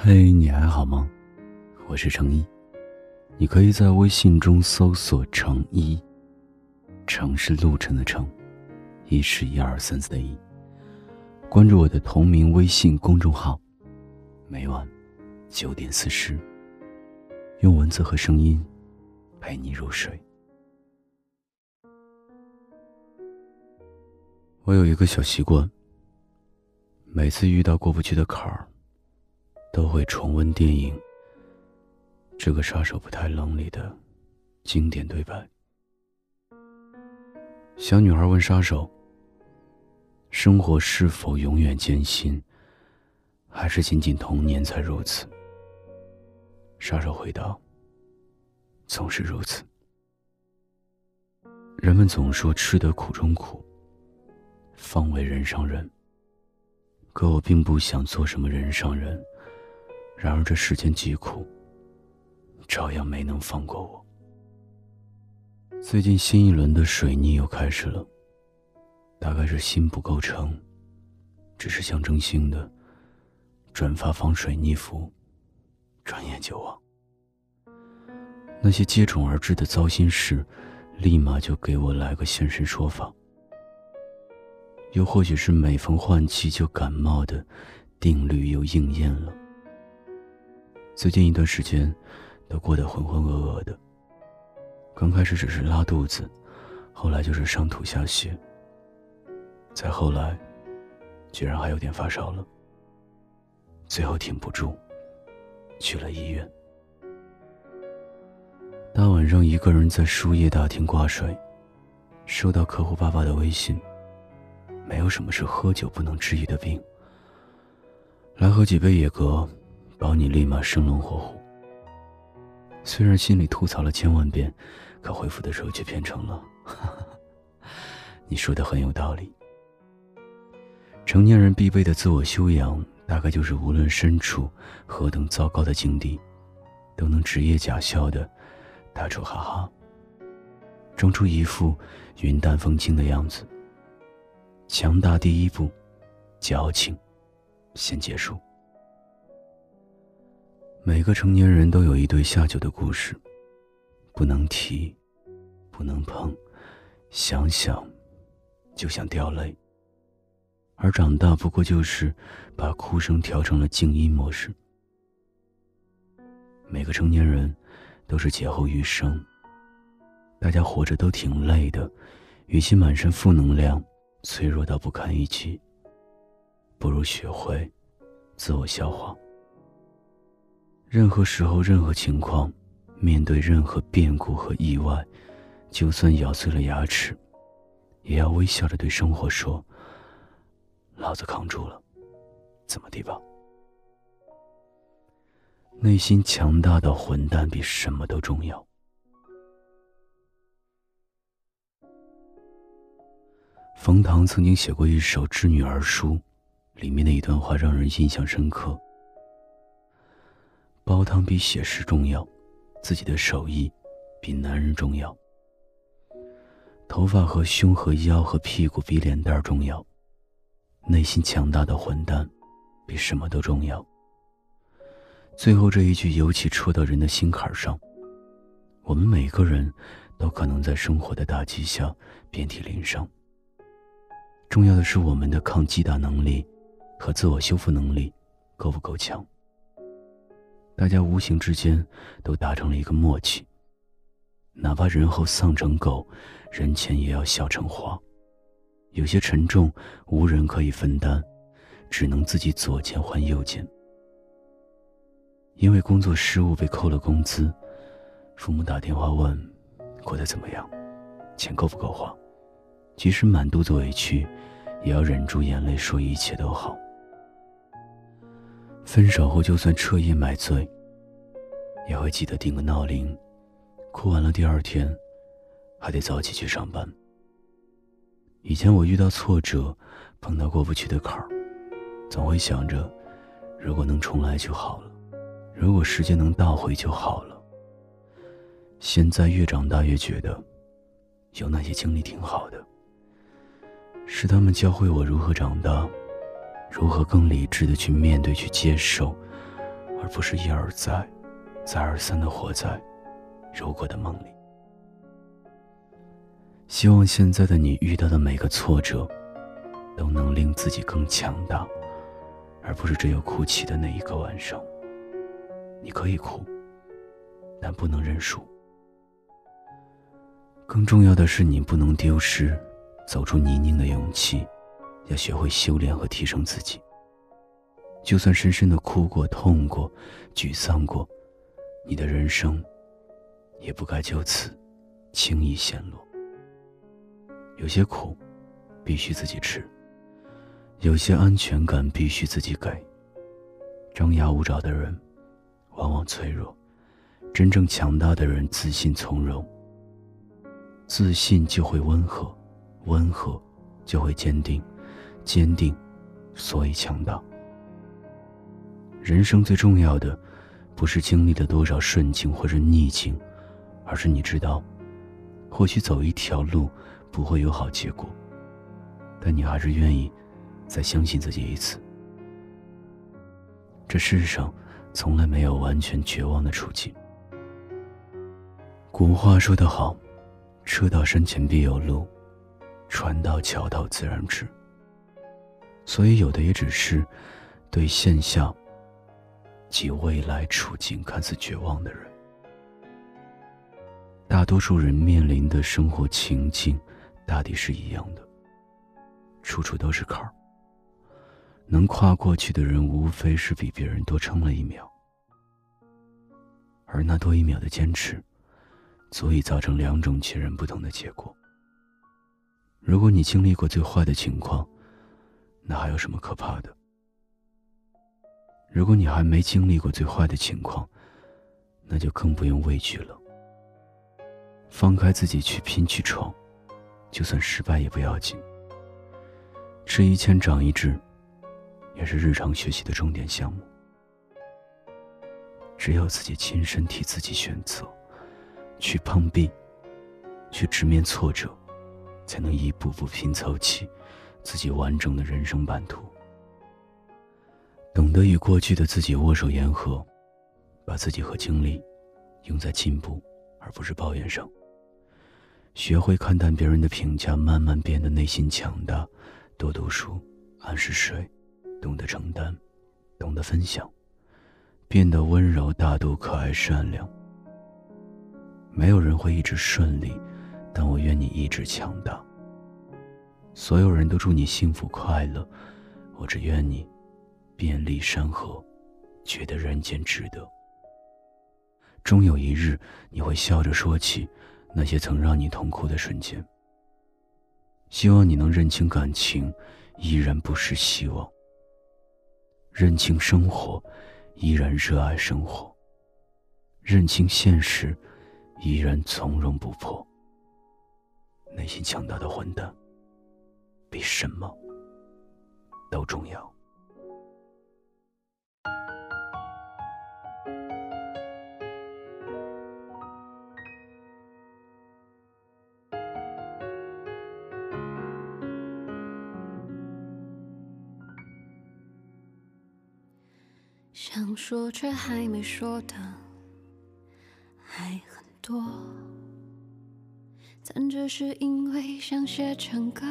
嘿，你还好吗？我是程一，你可以在微信中搜索“程一”，程是路程的程，一是一二三四的一。关注我的同名微信公众号，每晚九点四十，用文字和声音陪你入睡。我有一个小习惯，每次遇到过不去的坎儿。都会重温电影《这个杀手不太冷》里的经典对白。小女孩问杀手：“生活是否永远艰辛，还是仅仅童年才如此？”杀手回道：“总是如此。人们总说吃得苦中苦，方为人上人。可我并不想做什么人上人。”然而这世间疾苦，照样没能放过我。最近新一轮的水逆又开始了，大概是心不够诚，只是象征性的转发防水逆符，转眼就忘。那些接踵而至的糟心事，立马就给我来个现身说法。又或许是每逢换季就感冒的定律又应验了。最近一段时间，都过得浑浑噩噩的。刚开始只是拉肚子，后来就是上吐下泻，再后来，居然还有点发烧了。最后挺不住，去了医院。大晚上一个人在输液大厅挂水，收到客户爸爸的微信。没有什么是喝酒不能治愈的病。来喝几杯野格。保你立马生龙活虎。虽然心里吐槽了千万遍，可回复的时候却变成了：“哈 哈你说的很有道理。”成年人必备的自我修养，大概就是无论身处何等糟糕的境地，都能职业假笑的打出哈哈，装出一副云淡风轻的样子。强大第一步，矫情先结束。每个成年人都有一对下酒的故事，不能提，不能碰，想想就想掉泪。而长大不过就是把哭声调成了静音模式。每个成年人都是劫后余生，大家活着都挺累的，与其满身负能量，脆弱到不堪一击，不如学会自我消化。任何时候、任何情况，面对任何变故和意外，就算咬碎了牙齿，也要微笑着对生活说：“老子扛住了，怎么地吧？”内心强大的混蛋比什么都重要。冯唐曾经写过一首《致女儿书》，里面的一段话让人印象深刻。煲汤比写诗重要，自己的手艺比男人重要。头发和胸和腰和屁股比脸蛋重要，内心强大的混蛋比什么都重要。最后这一句尤其戳到人的心坎上。我们每个人都可能在生活的打击下遍体鳞伤。重要的是我们的抗击打能力和自我修复能力够不够强。大家无形之间都达成了一个默契，哪怕人后丧成狗，人前也要笑成花。有些沉重无人可以分担，只能自己左肩换右肩。因为工作失误被扣了工资，父母打电话问过得怎么样，钱够不够花，即使满肚子委屈，也要忍住眼泪说一切都好。分手后，就算彻夜买醉，也会记得定个闹铃，哭完了第二天，还得早起去上班。以前我遇到挫折，碰到过不去的坎儿，总会想着，如果能重来就好了，如果时间能倒回就好了。现在越长大越觉得，有那些经历挺好的，是他们教会我如何长大。如何更理智的去面对、去接受而不是一而再、再而三的活在如果的梦里。希望现在的你遇到的每个挫折，都能令自己更强大，而不是只有哭泣的那一个晚上。你可以哭，但不能认输。更重要的是，你不能丢失走出泥泞的勇气，要学会修炼和提升自己。就算深深的哭过、痛过、沮丧过，你的人生也不该就此轻易陷落。有些苦必须自己吃，有些安全感必须自己给。张牙舞爪的人往往脆弱，真正强大的人自信从容。自信就会温和，温和就会坚定，坚定所以强大。人生最重要的，不是经历了多少顺境或者逆境，而是你知道，或许走一条路不会有好结果，但你还是愿意再相信自己一次。这世上从来没有完全绝望的处境。古话说得好。车到山前必有路，船到桥头自然直。所以，有的也只是对现象及未来处境看似绝望的人。大多数人面临的生活情境，大抵是一样的，处处都是坎儿。能跨过去的人，无非是比别人多撑了一秒，而那多一秒的坚持。足以造成两种截然不同的结果。如果你经历过最坏的情况，那还有什么可怕的？如果你还没经历过最坏的情况，那就更不用畏惧了。放开自己去拼去闯，就算失败也不要紧。吃一堑长一智，也是日常学习的重点项目。只有自己亲身替自己选择。去碰壁，去直面挫折，才能一步步拼凑起自己完整的人生版图。懂得与过去的自己握手言和，把自己和精力用在进步而不是抱怨上。学会看淡别人的评价，慢慢变得内心强大。多读书，按时睡，懂得承担，懂得分享，变得温柔、大度、可爱、善良。没有人会一直顺利，但我愿你一直强大。所有人都祝你幸福快乐，我只愿你遍历山河，觉得人间值得。终有一日，你会笑着说起那些曾让你痛哭的瞬间。希望你能认清感情，依然不失希望；认清生活，依然热爱生活；认清现实。依然从容不迫。内心强大的混蛋，比什么都重要。想说却还没说的，还很。多，但只是因为想写成歌，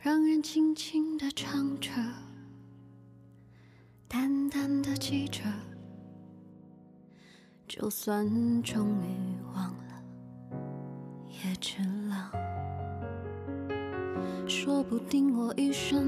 让人轻轻的唱着，淡淡的记着，就算终于忘了，也值了。说不定我一生，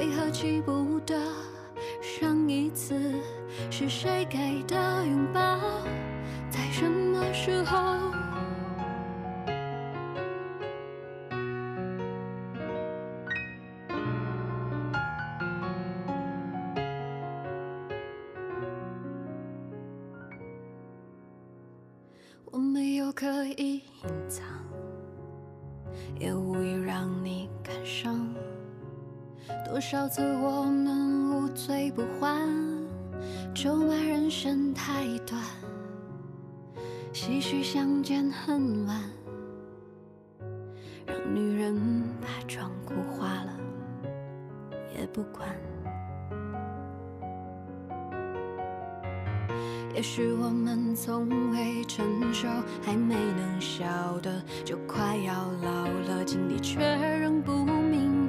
为何记不得上一次是谁给的拥抱，在什么时候？我没有刻意隐藏，多少次我们无醉不欢，咒骂人生太短，唏嘘相见恨晚，让女人把妆哭花了也不管。也许我们从未成熟，还没能晓得，就快要老了，经历却仍不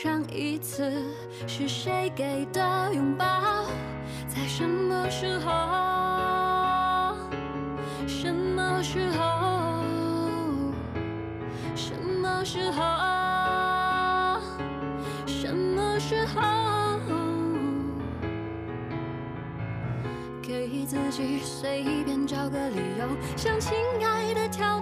上一次是谁给的拥抱？在什么时候？什么时候？什么时候？什么时候？给自己随便找个理由，向亲爱的挑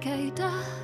给的？